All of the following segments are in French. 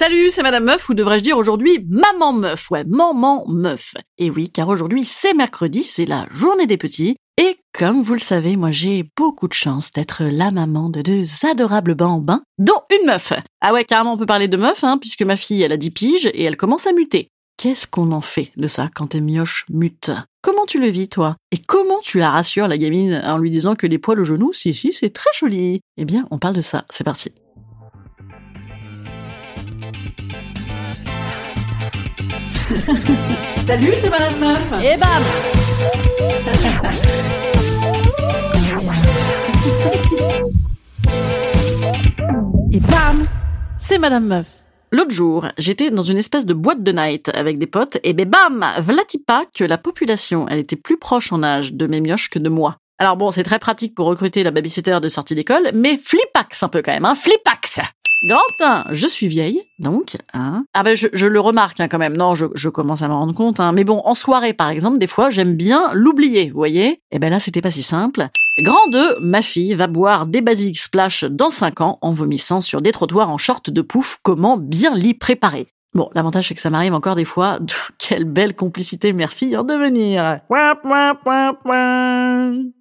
Salut, c'est Madame Meuf, ou devrais-je dire aujourd'hui Maman Meuf, ouais, Maman Meuf. Et oui, car aujourd'hui c'est mercredi, c'est la journée des petits, et comme vous le savez, moi j'ai beaucoup de chance d'être la maman de deux adorables bambins, dont une meuf. Ah ouais, carrément on peut parler de meuf, hein, puisque ma fille elle a 10 piges et elle commence à muter. Qu'est-ce qu'on en fait de ça quand tes mioches mutent? Comment tu le vis, toi? Et comment tu la rassures, la gamine, en lui disant que les poils au genou, si, si, c'est très joli? Eh bien, on parle de ça, c'est parti. Salut, c'est Madame Meuf. Et bam. Et bam. C'est Madame Meuf. L'autre jour, j'étais dans une espèce de boîte de night avec des potes, et ben bam Vlati pas que la population, elle était plus proche en âge de mes mioches que de moi. Alors bon, c'est très pratique pour recruter la babysitter de sortie d'école, mais flipax un peu quand même, hein, flipax Grand 1, je suis vieille, donc, hein. Ah ben, je, le remarque hein, quand même. Non, je, commence à m'en rendre compte. Hein. Mais bon, en soirée, par exemple, des fois, j'aime bien l'oublier, vous voyez Et ben là, c'était pas si simple. Grand 2, ma fille va boire des Basilic Splash dans 5 ans en vomissant sur des trottoirs en short de pouf. Comment bien l'y préparer? Bon, l'avantage c'est que ça m'arrive encore des fois. Quelle belle complicité mère-fille en devenir.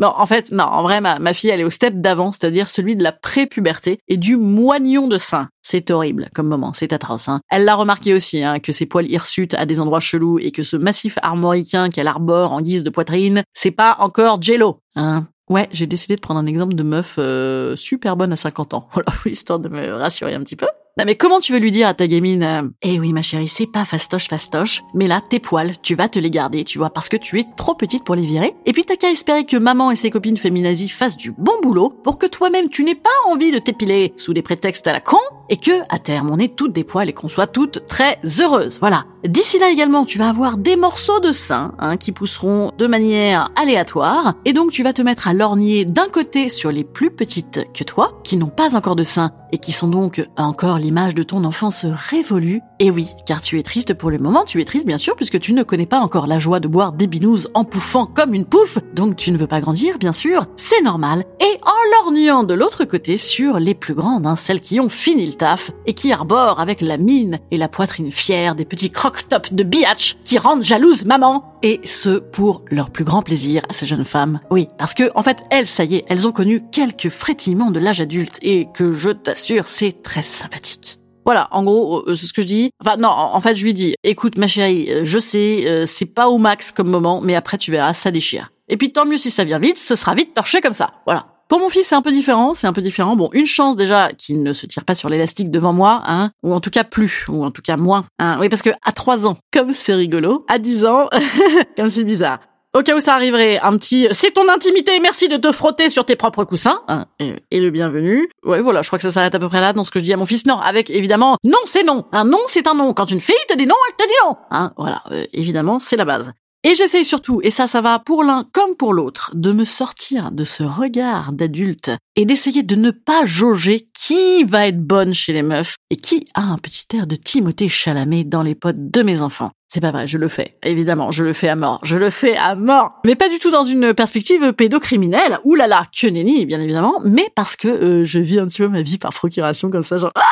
Non, en fait, non, en vrai, ma, ma fille, elle est au step d'avant, c'est-à-dire celui de la pré-puberté et du moignon de sein. C'est horrible comme moment, c'est atroce. Hein. Elle l'a remarqué aussi, hein, que ses poils hirsutes à des endroits chelous et que ce massif armoricain qu'elle arbore en guise de poitrine, c'est pas encore jello. Hein. Ouais, j'ai décidé de prendre un exemple de meuf euh, super bonne à 50 ans. Voilà, histoire de me rassurer un petit peu. Non mais comment tu veux lui dire à ta gamine euh, Eh oui ma chérie, c'est pas fastoche fastoche, mais là tes poils, tu vas te les garder, tu vois, parce que tu es trop petite pour les virer. Et puis t'as qu'à espérer que maman et ses copines féminazies fassent du bon boulot pour que toi-même tu n'aies pas envie de t'épiler sous des prétextes à la con et que à terme on ait toutes des poils et qu'on soit toutes très heureuses. Voilà. D'ici là également, tu vas avoir des morceaux de sein hein, qui pousseront de manière aléatoire et donc tu vas te mettre à lorgner d'un côté sur les plus petites que toi, qui n'ont pas encore de sein et qui sont donc encore l'image de ton enfance révolue. Et oui, car tu es triste pour le moment, tu es triste bien sûr puisque tu ne connais pas encore la joie de boire des binous en pouffant comme une pouffe, donc tu ne veux pas grandir bien sûr, c'est normal. Et en lorgnant de l'autre côté sur les plus grandes, hein, celles qui ont fini le taf et qui arborent avec la mine et la poitrine fière des petits croque-tops de biatch qui rendent jalouse maman. Et ce, pour leur plus grand plaisir à ces jeunes femmes. Oui, parce que, en fait, elles, ça y est, elles ont connu quelques frétillements de l'âge adulte et que je t'assure, c'est très sympathique. Voilà, en gros, euh, c'est ce que je dis. Enfin, non, en fait, je lui dis, écoute, ma chérie, euh, je sais, euh, c'est pas au max comme moment, mais après, tu verras, ça déchire. Et puis, tant mieux si ça vient vite, ce sera vite torché comme ça. Voilà. Pour mon fils, c'est un peu différent, c'est un peu différent. Bon, une chance déjà qu'il ne se tire pas sur l'élastique devant moi, hein, ou en tout cas plus, ou en tout cas moins. Hein. Oui, parce que à 3 ans, comme c'est rigolo, à 10 ans, comme c'est bizarre. Au cas où ça arriverait, un petit c'est ton intimité, merci de te frotter sur tes propres coussins, hein, et, le bienvenu. Ouais, voilà, je crois que ça s'arrête à peu près là dans ce que je dis à mon fils. Non, avec évidemment, non, c'est non. Un non, c'est un non. Quand une fille te dit non, elle te dit non. Hein, voilà, euh, évidemment, c'est la base. Et j'essaye surtout, et ça, ça va pour l'un comme pour l'autre, de me sortir de ce regard d'adulte et d'essayer de ne pas jauger qui va être bonne chez les meufs et qui a un petit air de Timothée Chalamet dans les potes de mes enfants. C'est pas vrai, je le fais. Évidemment, je le fais à mort. Je le fais à mort. Mais pas du tout dans une perspective pédocriminelle. Ouh là là, que nenni, bien évidemment. Mais parce que euh, je vis un petit peu ma vie par procuration comme ça, genre...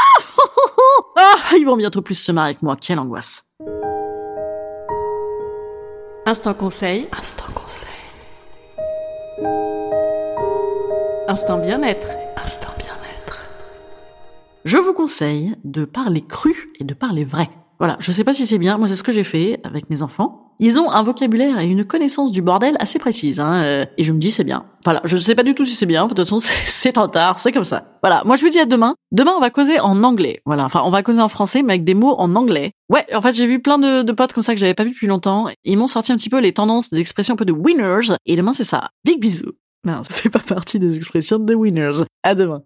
Ah, ils vont bientôt plus se marier avec moi. Quelle angoisse. Instant conseil. Instant conseil. Instant bien-être. Instant bien-être. je vous conseille de parler cru et de parler vrai. Voilà, je sais pas si c'est bien, moi c'est ce que j'ai fait avec mes enfants. Ils ont un vocabulaire et une connaissance du bordel assez précise, hein, euh, et je me dis c'est bien. Voilà, je sais pas du tout si c'est bien, de toute façon c'est trop tard, c'est comme ça. Voilà, moi je vous dis à demain. Demain on va causer en anglais, voilà, enfin on va causer en français mais avec des mots en anglais. Ouais, en fait j'ai vu plein de, de potes comme ça que j'avais pas vu depuis longtemps. Ils m'ont sorti un petit peu les tendances des expressions un peu de winners, et demain c'est ça. Big bisous. Non, ça fait pas partie des expressions de winners. À demain.